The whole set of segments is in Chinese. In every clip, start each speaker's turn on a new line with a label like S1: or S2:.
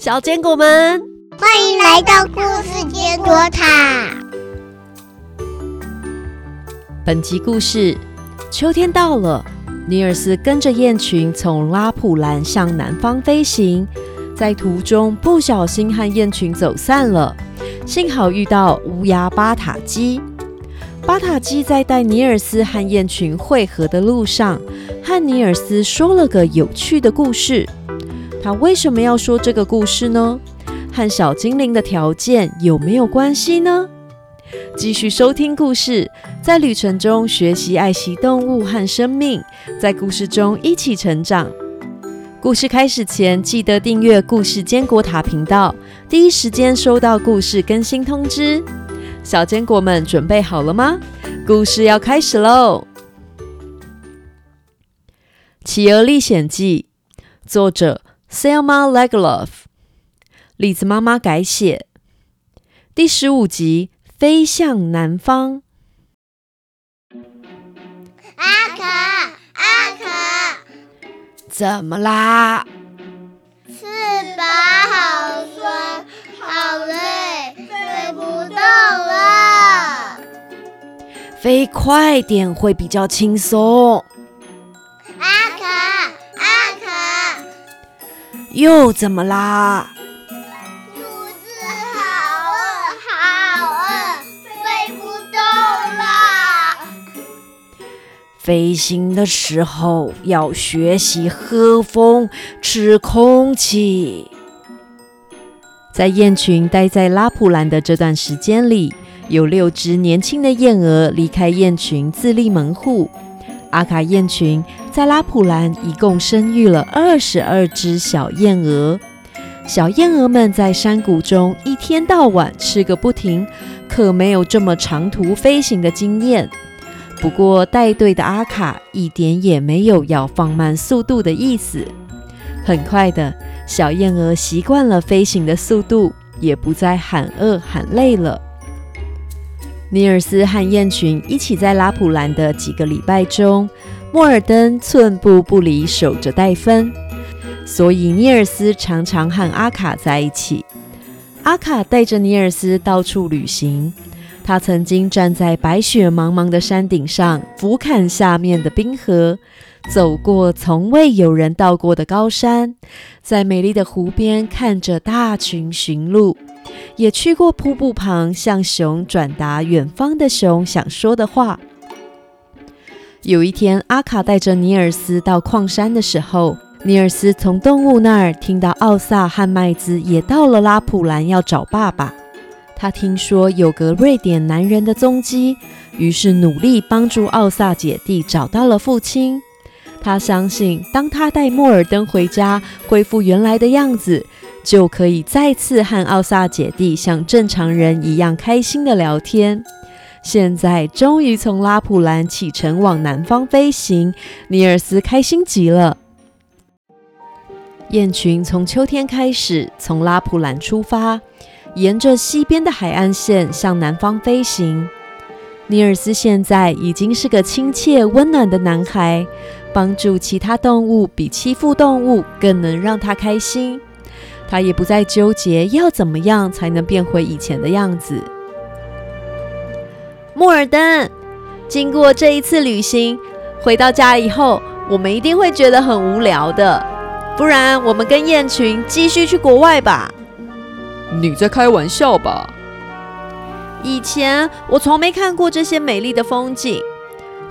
S1: 小坚果们，
S2: 欢迎来到故事坚果塔。
S1: 本集故事：秋天到了，尼尔斯跟着雁群从拉普兰向南方飞行，在途中不小心和雁群走散了。幸好遇到乌鸦巴塔基。巴塔基在带尼尔斯和雁群汇合的路上，和尼尔斯说了个有趣的故事。他为什么要说这个故事呢？和小精灵的条件有没有关系呢？继续收听故事，在旅程中学习爱惜动物和生命，在故事中一起成长。故事开始前，记得订阅故事坚果塔频道，第一时间收到故事更新通知。小坚果们准备好了吗？故事要开始喽！《企鹅历险记》作者 Selma Lagerlof，栗子妈妈改写，第十五集《飞向南方》。
S2: 阿可，阿可，
S1: 怎么啦？
S2: 翅膀好酸，好累，飞不动了。
S1: 飞快点会比较轻松。
S2: 阿可，阿
S1: 又怎么啦？
S2: 肚子好饿，好饿，飞不动了。
S1: 飞行的时候要学习喝风、吃空气。在雁群待在拉普兰的这段时间里，有六只年轻的燕鹅离开雁群，自立门户。阿卡雁群在拉普兰一共生育了二十二只小燕鹅。小燕鹅们在山谷中一天到晚吃个不停，可没有这么长途飞行的经验。不过带队的阿卡一点也没有要放慢速度的意思。很快的，小燕鹅习惯了飞行的速度，也不再喊饿喊累了。尼尔斯和雁群一起在拉普兰的几个礼拜中，莫尔登寸步不离守着戴芬，所以尼尔斯常常和阿卡在一起。阿卡带着尼尔斯到处旅行。他曾经站在白雪茫茫的山顶上，俯瞰下面的冰河，走过从未有人到过的高山，在美丽的湖边看着大群驯鹿，也去过瀑布旁，向熊转达远方的熊想说的话。有一天，阿卡带着尼尔斯到矿山的时候，尼尔斯从动物那儿听到奥萨和麦兹也到了拉普兰，要找爸爸。他听说有个瑞典男人的踪迹，于是努力帮助奥萨姐弟找到了父亲。他相信，当他带莫尔登回家，恢复原来的样子，就可以再次和奥萨姐弟像正常人一样开心的聊天。现在终于从拉普兰启程往南方飞行，尼尔斯开心极了。雁群从秋天开始从拉普兰出发。沿着西边的海岸线向南方飞行。尼尔斯现在已经是个亲切温暖的男孩，帮助其他动物比欺负动物更能让他开心。他也不再纠结要怎么样才能变回以前的样子。莫尔登，经过这一次旅行，回到家以后，我们一定会觉得很无聊的。不然，我们跟雁群继续去国外吧。
S3: 你在开玩笑吧？
S1: 以前我从没看过这些美丽的风景，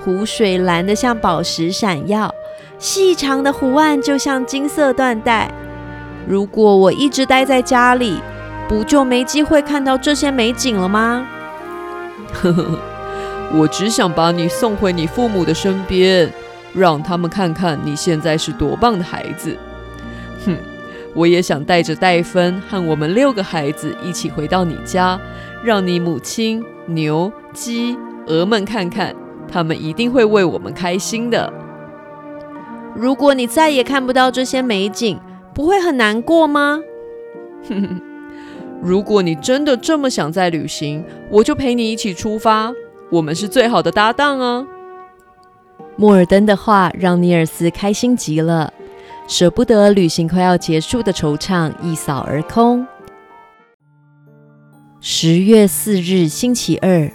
S1: 湖水蓝得像宝石闪耀，细长的湖岸就像金色缎带。如果我一直待在家里，不就没机会看到这些美景了吗？
S3: 呵呵，我只想把你送回你父母的身边，让他们看看你现在是多棒的孩子。哼。我也想带着戴芬和我们六个孩子一起回到你家，让你母亲、牛、鸡、鹅们看看，他们一定会为我们开心的。
S1: 如果你再也看不到这些美景，不会很难过吗？
S3: 哼哼，如果你真的这么想再旅行，我就陪你一起出发，我们是最好的搭档啊！
S1: 莫尔登的话让尼尔斯开心极了。舍不得旅行快要结束的惆怅一扫而空。十月四日，星期二，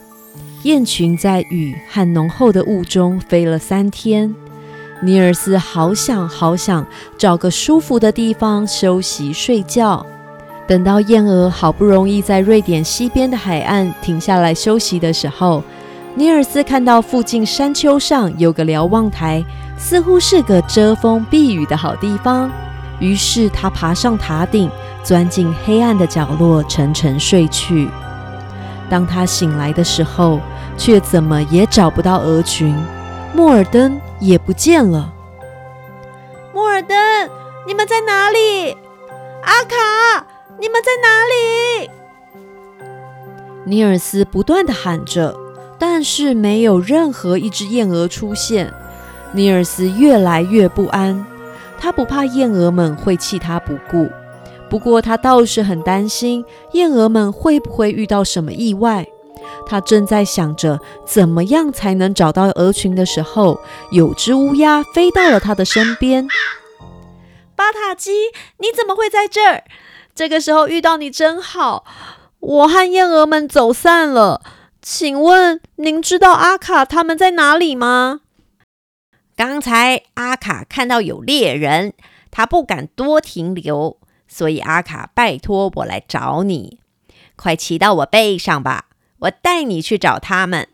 S1: 雁群在雨和浓厚的雾中飞了三天。尼尔斯好想好想找个舒服的地方休息睡觉。等到燕鹅好不容易在瑞典西边的海岸停下来休息的时候，尼尔斯看到附近山丘上有个瞭望台，似乎是个遮风避雨的好地方。于是他爬上塔顶。钻进黑暗的角落，沉沉睡去。当他醒来的时候，却怎么也找不到鹅群，莫尔登也不见了。
S4: 莫尔登，你们在哪里？阿卡，你们在哪里？
S1: 尼尔斯不断的喊着，但是没有任何一只燕鹅出现。尼尔斯越来越不安，他不怕燕鹅们会弃他不顾。不过，他倒是很担心燕鹅们会不会遇到什么意外。他正在想着怎么样才能找到鹅群的时候，有只乌鸦飞到了他的身边。
S4: 巴塔基，你怎么会在这儿？这个时候遇到你真好。我和燕儿们走散了，请问您知道阿卡他们在哪里吗？
S5: 刚才阿卡看到有猎人，他不敢多停留。所以阿卡拜托我来找你，快骑到我背上吧，我带你去找他们。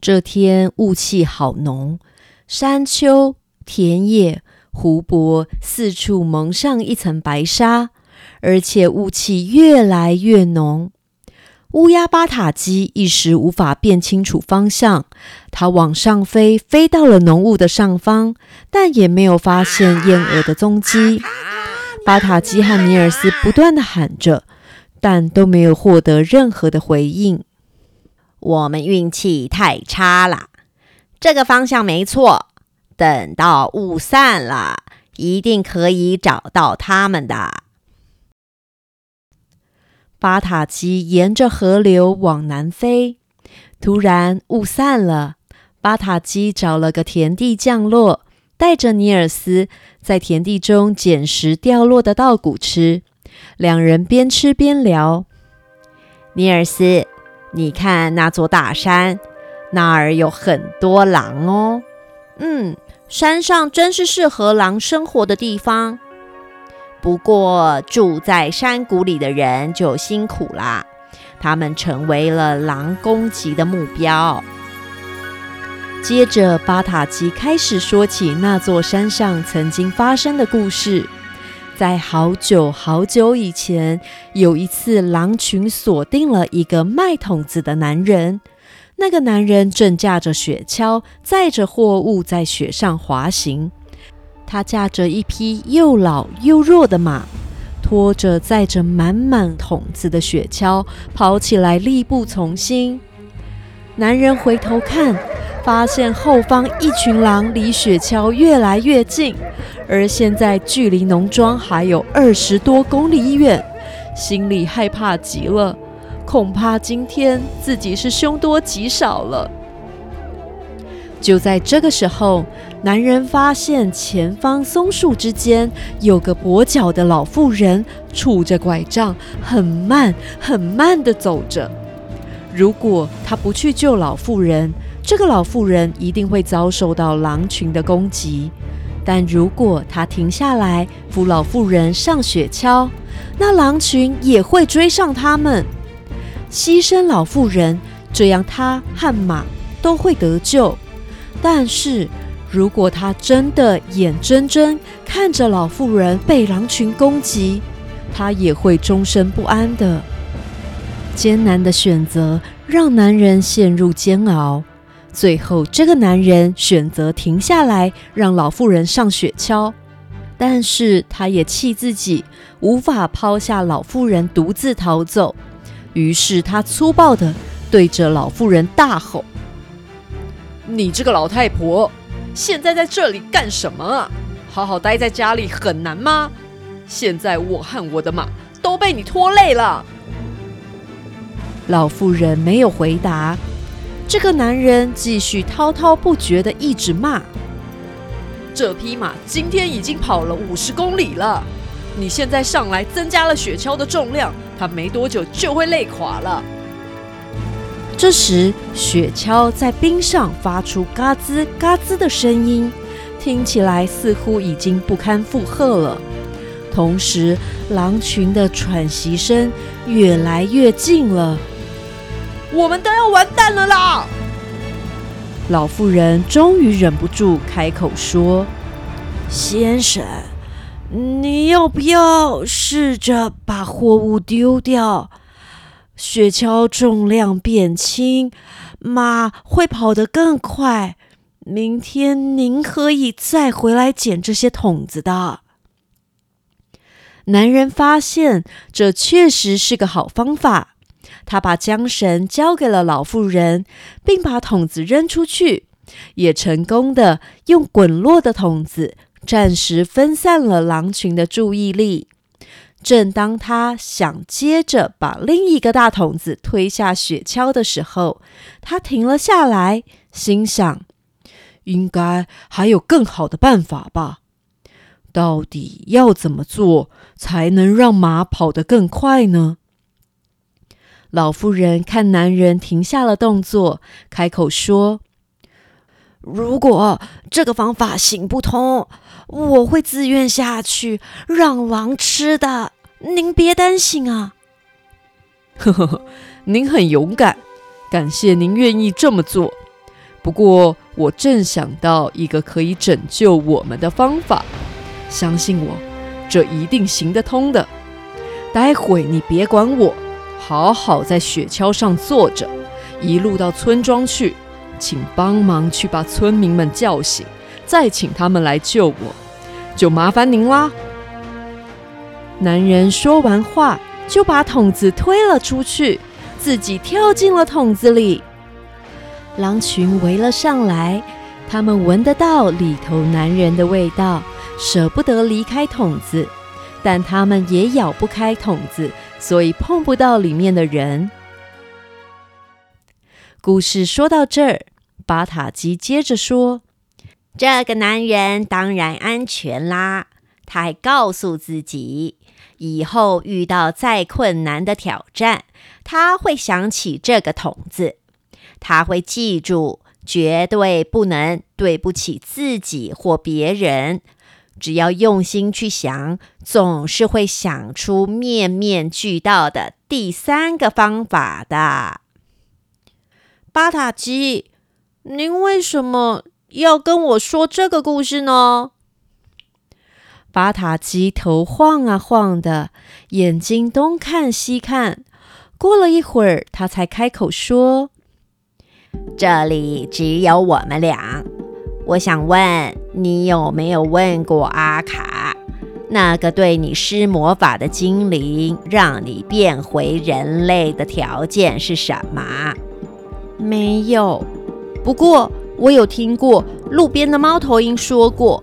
S1: 这天雾气好浓，山丘、田野、湖泊四处蒙上一层白纱，而且雾气越来越浓。乌鸦巴塔基一时无法辨清楚方向，它往上飞，飞到了浓雾的上方，但也没有发现燕鹅的踪迹。巴塔基和尼尔斯不断的喊着，但都没有获得任何的回应。
S5: 我们运气太差了，这个方向没错。等到雾散了，一定可以找到他们的。
S1: 巴塔基沿着河流往南飞，突然雾散了，巴塔基找了个田地降落。带着尼尔斯在田地中捡拾掉落的稻谷吃，两人边吃边聊。
S5: 尼尔斯，你看那座大山，那儿有很多狼哦。
S4: 嗯，山上真是适合狼生活的地方。
S5: 不过住在山谷里的人就辛苦啦，他们成为了狼攻击的目标。
S1: 接着，巴塔基开始说起那座山上曾经发生的故事。在好久好久以前，有一次，狼群锁定了一个卖筒子的男人。那个男人正驾着雪橇，载着货物在雪上滑行。他驾着一匹又老又弱的马，拖着载着满满筒子的雪橇，跑起来力不从心。男人回头看。发现后方一群狼离雪橇越来越近，而现在距离农庄还有二十多公里远，心里害怕极了，恐怕今天自己是凶多吉少了。就在这个时候，男人发现前方松树之间有个跛脚的老妇人，拄着拐杖，很慢很慢地走着。如果他不去救老妇人，这个老妇人一定会遭受到狼群的攻击，但如果他停下来扶老妇人上雪橇，那狼群也会追上他们。牺牲老妇人，这样他和马都会得救。但是如果他真的眼睁睁看着老妇人被狼群攻击，他也会终身不安的。艰难的选择让男人陷入煎熬。最后，这个男人选择停下来，让老妇人上雪橇，但是他也气自己无法抛下老妇人独自逃走，于是他粗暴地对着老妇人大吼：“
S3: 你这个老太婆，现在在这里干什么啊？好好待在家里很难吗？现在我和我的马都被你拖累了。”
S1: 老妇人没有回答。这个男人继续滔滔不绝的一直骂。
S3: 这匹马今天已经跑了五十公里了。你现在上来增加了雪橇的重量，它没多久就会累垮了。
S1: 这时，雪橇在冰上发出嘎吱嘎吱的声音，听起来似乎已经不堪负荷了。同时，狼群的喘息声越来越近了。
S3: 我们都要完蛋了啦！
S1: 老妇人终于忍不住开口说：“先生，你要不要试着把货物丢掉？雪橇重量变轻，马会跑得更快。明天您可以再回来捡这些桶子的。”男人发现这确实是个好方法，他把缰绳交给了老妇人，并把桶子扔出去，也成功的用滚落的桶子暂时分散了狼群的注意力。正当他想接着把另一个大桶子推下雪橇的时候，他停了下来，心想：应该还有更好的办法吧。到底要怎么做才能让马跑得更快呢？老妇人看男人停下了动作，开口说：“如果这个方法行不通，我会自愿下去让狼吃的。您别担心啊。”
S3: 呵呵呵，您很勇敢，感谢您愿意这么做。不过，我正想到一个可以拯救我们的方法。相信我，这一定行得通的。待会你别管我，好好在雪橇上坐着，一路到村庄去，请帮忙去把村民们叫醒，再请他们来救我，就麻烦您啦。
S1: 男人说完话，就把桶子推了出去，自己跳进了桶子里。狼群围了上来，他们闻得到里头男人的味道。舍不得离开桶子，但他们也咬不开桶子，所以碰不到里面的人。故事说到这儿，巴塔基接着说：“
S5: 这个男人当然安全啦。他还告诉自己，以后遇到再困难的挑战，他会想起这个桶子，他会记住，绝对不能对不起自己或别人。”只要用心去想，总是会想出面面俱到的第三个方法的。
S4: 巴塔基，您为什么要跟我说这个故事呢？
S1: 巴塔鸡头晃啊晃的，眼睛东看西看。过了一会儿，他才开口说：“
S5: 这里只有我们俩。”我想问你有没有问过阿卡，那个对你施魔法的精灵，让你变回人类的条件是什么？
S4: 没有。不过我有听过路边的猫头鹰说过，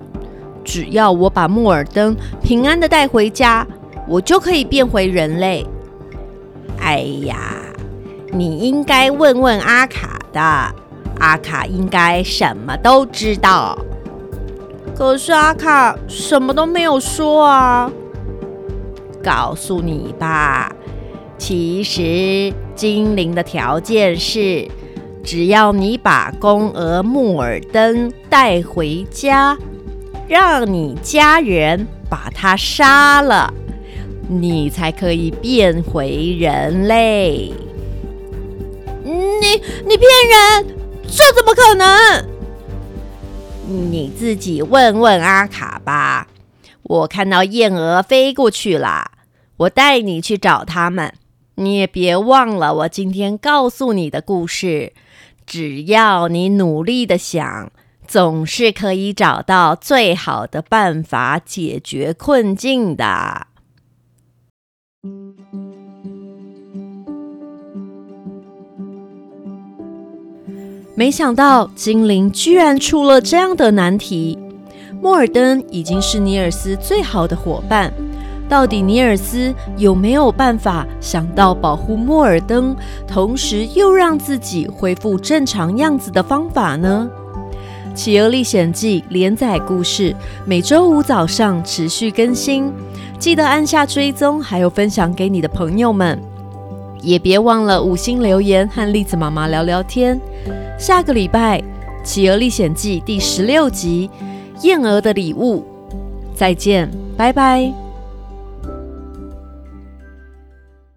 S4: 只要我把莫尔登平安的带回家，我就可以变回人类。
S5: 哎呀，你应该问问阿卡的。阿卡应该什么都知道，
S4: 可是阿卡什么都没有说啊。
S5: 告诉你吧，其实精灵的条件是，只要你把公鹅木尔登带回家，让你家人把它杀了，你才可以变回人类。
S4: 你你骗人！这怎么可能？
S5: 你自己问问阿卡吧。我看到燕鹅飞过去了，我带你去找他们。你也别忘了我今天告诉你的故事。只要你努力的想，总是可以找到最好的办法解决困境的。
S1: 没想到精灵居然出了这样的难题。莫尔登已经是尼尔斯最好的伙伴，到底尼尔斯有没有办法想到保护莫尔登，同时又让自己恢复正常样子的方法呢？企鹅历险记》连载故事，每周五早上持续更新，记得按下追踪，还有分享给你的朋友们，也别忘了五星留言和栗子妈妈聊聊天。下个礼拜《企鹅历险记》第十六集《燕鹅的礼物》，再见，拜拜。